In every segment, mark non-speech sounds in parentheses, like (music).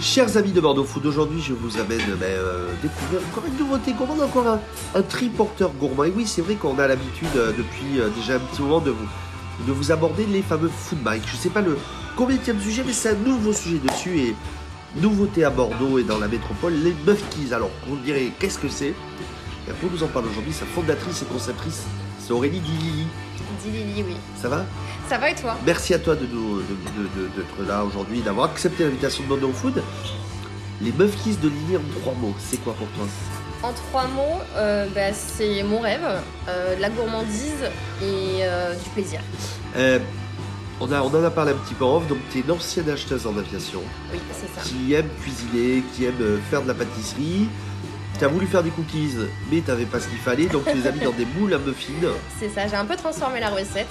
Chers amis de Bordeaux Food, aujourd'hui je vous amène ben, euh, découvrir encore une nouveauté gourmande, encore un, triporteur gourmand. Et oui, c'est vrai qu'on a l'habitude euh, depuis euh, déjà un petit moment de vous, de aborder les fameux food bikes. Je sais pas le combien sujet, mais c'est un nouveau sujet dessus et nouveauté à Bordeaux et dans la métropole, les Muffkies. Alors, vous me direz, qu'est-ce que c'est? Et Pour nous en parler aujourd'hui, sa fondatrice et conceptrice, c'est Aurélie Dilili. Dilili, oui. Ça va? Ça va et toi? Merci à toi de nous- de- de- de- d'être là aujourd'hui, d'avoir accepté l'invitation de Bordeaux Food. Les Muffkies de Lily en trois mots, c'est quoi pour toi? En trois mots, euh, bah, c'est mon rêve, euh, de la gourmandise et euh, du plaisir. On, a, on en a parlé un petit peu en off, donc tu es une ancienne acheteuse en aviation Oui, c'est ça. qui aime cuisiner, qui aime faire de la pâtisserie. Tu as voulu faire des cookies, mais tu n'avais pas ce qu'il fallait, donc tu les as mis dans des moules à muffins. (laughs) C'est ça, j'ai un peu transformé la recette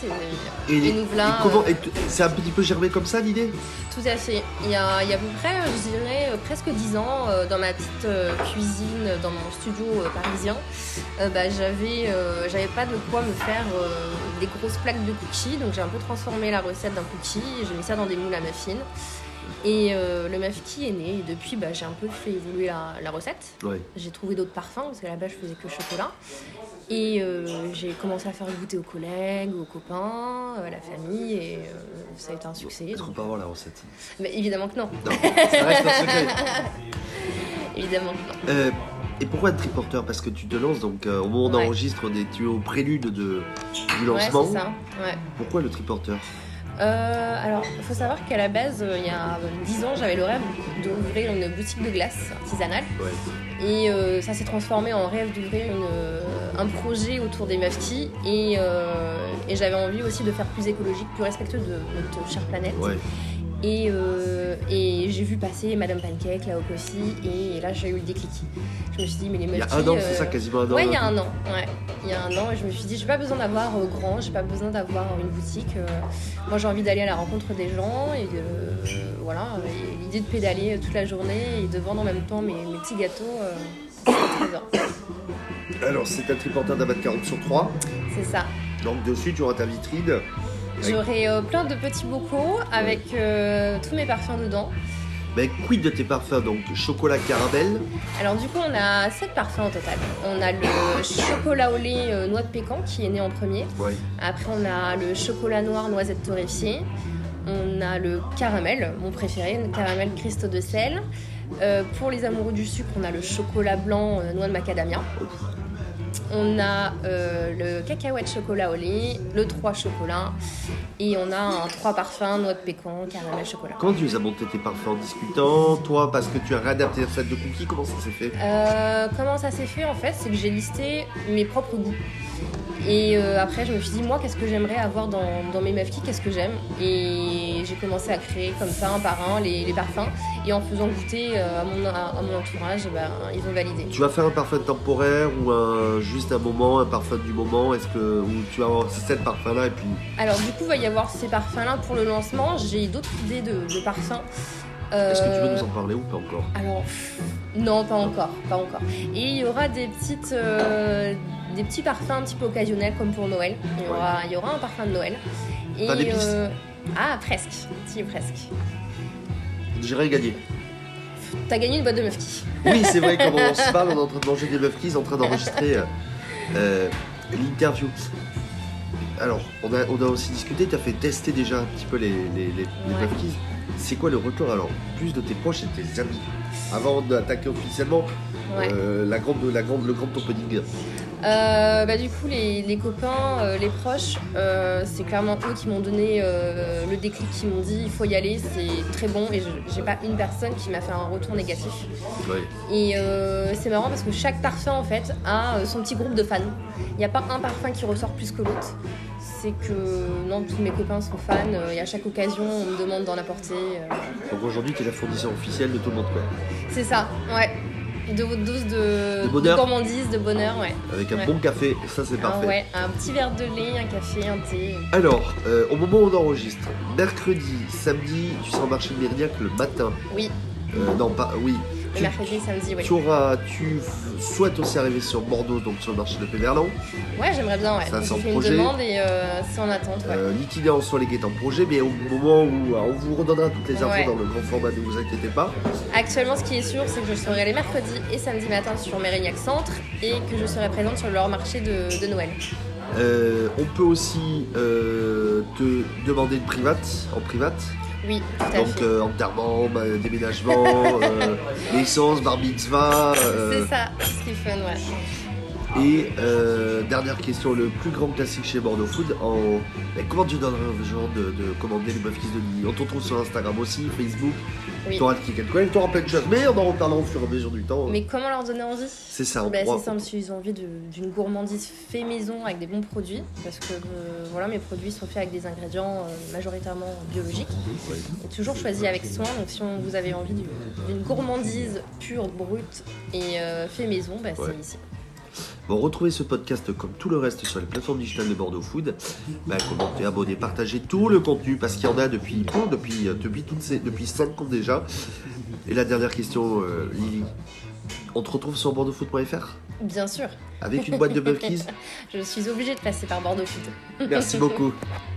et, Et, et nous voilà. euh, C'est un petit peu germé comme ça l'idée? Tout à fait. Il y a, il y a à peu près, je dirais, euh, presque 10 ans, euh, dans ma petite cuisine, dans mon studio parisien, bah, j'avais euh, j'avais pas de quoi me faire euh, des grosses plaques de cookies. Donc j'ai un peu transformé la recette d'un cookie, j'ai mis ça dans des moules à muffins. Et euh, le muffin est né. Et depuis, bah, j'ai un peu fait évoluer la, la recette. Ouais. J'ai trouvé d'autres parfums, parce qu'à la base, je faisais que chocolat. Et euh, j'ai commencé à faire goûter aux collègues, aux copains, à la famille, et euh, ça a été un succès. Est-ce qu'on peut avoir la recette Mais évidemment que non. Non, ça reste un secret. (laughs) Évidemment que non. Euh, et pourquoi un triporteur Parce que tu te lances, donc euh, au moment où on Ouais. enregistre, tu es au prélude de, du Ouais, lancement. c'est ça. Ouais. Pourquoi le triporteur Euh, alors, il faut savoir qu'à la base, euh, il y a 10 ans, j'avais le rêve d'ouvrir une boutique de glace artisanale. Ouais. Et euh, ça s'est transformé en rêve d'ouvrir euh, un projet autour des maftis. Et, euh, et j'avais envie aussi de faire plus écologique, plus respectueux de notre chère planète. Ouais. Et, euh, et j'ai vu passer Madame Pancake, là au aussi, et là j'ai eu le déclic. Je me suis dit, mais les Il y a un an, euh, c'est ça, quasiment un an. Ouais, il y a un an. Ouais. Il y a un an, et je me suis dit, j'ai pas besoin d'avoir euh, grand, j'ai pas besoin d'avoir une boutique. euh, moi, j'ai envie d'aller à la rencontre des gens et de, euh, voilà. et L'idée de pédaler toute la journée et de vendre en même temps mes, mes petits gâteaux, euh, c'est très bien. Alors, c'est un triporteur d'un mètre 40 sur 3. C'est ça. Donc, dessus, tu auras ta vitrine. J'aurai euh, plein de petits bocaux avec euh, tous mes parfums dedans. Mais quid de tes parfums Donc, chocolat caramel? Alors du coup on a 7 parfums au total. On a le chocolat au lait euh, noix de pécan qui est né en premier. Ouais. Après on a le chocolat noir noisette torréfiée. On a le caramel, mon préféré, le caramel cristaux de sel. Euh, pour les amoureux du sucre, on a le chocolat blanc euh, noix de macadamia. On a euh, le cacahuète chocolat au lait, le 3 chocolat. Et on a un 3 parfums, noix de pécan, caramel chocolat. Comment tu les as montés tes parfums en discutant Toi, parce que tu as réadapté la recette de cookies, comment ça s'est fait? Euh, comment ça s'est fait en fait C'est que j'ai listé mes propres goûts. Et euh, après, je me suis dit, moi, qu'est-ce que j'aimerais avoir dans, dans mes mafkis Qu'est-ce que j'aime? Et j'ai commencé à créer comme ça, un par un, les, les parfums. Et en faisant goûter euh, à, mon, à, à mon entourage, ben, ils ont validé. Tu vas faire un parfum temporaire ou un, juste un moment, un parfum du moment? Est-ce que ou tu vas avoir ces sept parfums-là et puis Alors, du coup, il va y avoir ces parfums-là pour le lancement. J'ai d'autres idées de, de parfums. Est-ce que tu veux Euh, nous en parler ou pas encore Alors, non, pas encore, pas encore. Et il y aura des petites, euh, des petits parfums un petit peu occasionnels comme pour Noël. Il y aura, il y aura un parfum de Noël. Et, Pas d'épices Ah, presque, si presque. J'irai gagner. T'as gagné une boîte de Mufki. Oui, c'est vrai, quand on (laughs) se parle, on est en train de manger des muffkies, en train d'enregistrer euh, euh, l'interview. Alors, on a, on a aussi discuté, tu as fait tester déjà un petit peu les, les, les, les Ouais. C'est quoi le retour alors Plus de tes proches et de tes amis Avant d'attaquer officiellement Ouais. euh, la grande, la grande, le grand opening. Euh, bah, du coup, les, les copains, euh, les proches, c'est clairement eux qui m'ont donné le déclic, qui m'ont dit il faut y aller, c'est très bon. Et j'ai pas une personne qui m'a fait un retour négatif. Ouais. Et c'est marrant parce que chaque parfum en fait a son petit groupe de fans. Il n'y a pas un parfum qui ressort plus que l'autre. C'est que non, tous mes copains sont fans euh, et à chaque occasion on me demande d'en apporter. euh. Donc aujourd'hui, tu es la fournisseur officielle de tout le monde, quoi. C'est ça, ouais. De votre dose de, De bonheur. gourmandise, de bonheur, ouais. Avec un Ouais. bon café, ça c'est Ah parfait. ouais, un petit verre de lait, un café, un thé. Alors, euh, au moment où on enregistre, mercredi, samedi, tu seras au marché de Mérignac le matin. Oui, Euh, non, pas, oui. Le mercredi et samedi, oui. Tu, auras, tu souhaites aussi arriver sur Bordeaux, donc sur le marché de Péverlan. Ouais, j'aimerais bien, ouais. Ça, c'est en fait une projet. demande et euh, c'est en attente, ouais. Euh, L'itinéraire sur les guettes en projet, mais au moment où on vous redonnera toutes les infos Ouais. dans le grand format, ne vous inquiétez pas. Actuellement, ce qui est sûr, c'est que je serai les mercredis et samedis matin sur Mérignac Centre et que je serai présente sur leur marché de, de Noël. Euh, on peut aussi euh, te demander une private, en private. Oui, tout à Donc fait. euh, enterrement, bah, déménagement, euh, (laughs) naissance, bar mitzvah. euh, C'est ça, ce qui est fun, ouais. Et euh, dernière question, le plus grand classique chez Bordeaux Food, en... comment tu donnerais aux gens de, de commander les kiss de nuit On te retrouve sur Instagram aussi, Facebook, Oui. tu auras le click and collect, tu auras plein de choses, mais on en reparlera au fur et à mesure du temps. Mais comment leur donner envie? C'est ça, Bah, c'est simple, s'ils ont envie d'une gourmandise fait maison avec des bons produits, parce que euh, voilà, mes produits sont faits avec des ingrédients euh, majoritairement biologiques, Ouais. et toujours choisis avec soin. Donc si on- vous avez envie du- d'une gourmandise pure, brute et euh, fait maison, bah, Ouais. c'est ici. Bon, retrouvez ce podcast comme tout le reste sur les plateformes digitales de Bordeaux Food. Bah, commentez, abonnez, partagez tout le contenu parce qu'il y en a depuis bon, depuis euh, depuis toutes ces depuis 5 ans déjà. Et la dernière question, euh, Lily, on te retrouve sur bordeauxfoot.fr Bien sûr, avec une boîte de bœufs kiss (laughs) je suis obligée de passer par Bordeaux Food. Merci beaucoup. (laughs)